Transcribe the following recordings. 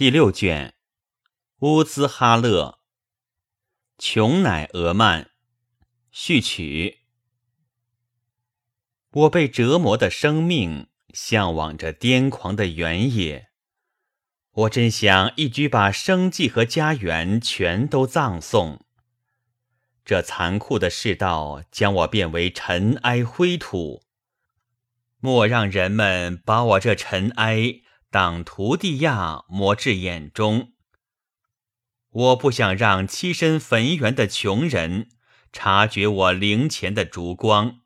第六卷，乌兹哈勒，琼乃俄曼，序曲。我被折磨的生命，向往着癫狂的原野。我真想一举把生计和家园全都葬送。这残酷的世道将我变为尘埃灰土。莫让人们把我这尘埃当徒弟亚磨至眼中。我不想让栖身坟园的穷人察觉我灵前的烛光。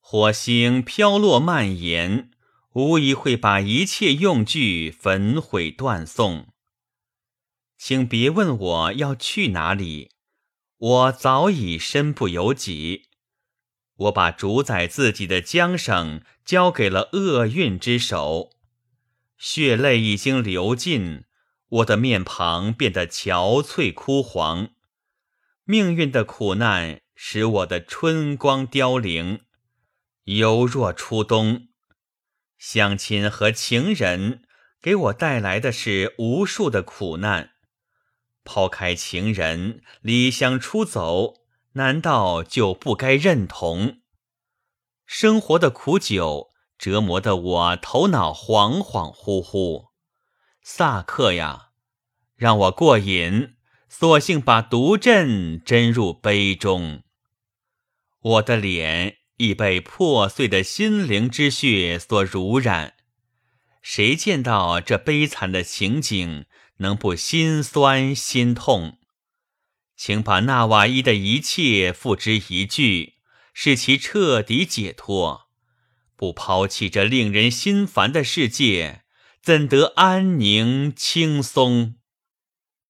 火星飘落蔓延，无疑会把一切用具焚毁断送。请别问我要去哪里。我早已身不由己，我把主宰自己的缰绳交给了厄运之手，血泪已经流尽，我的面庞变得憔悴枯黄，命运的苦难使我的春光凋零，犹若初冬。乡亲和情人给我带来的是无数的苦难。抛开情人，离乡出走，难道就不该认同？生活的苦酒折磨得我头脑恍恍惚惚。萨克呀，让我过瘾，索性把毒针针入杯中。我的脸已被破碎的心灵之血所濡染。谁见到这悲惨的情景？能不心酸心痛？请把纳瓦伊的一切付之一炬，使其彻底解脱。不抛弃这令人心烦的世界，怎得安宁轻松？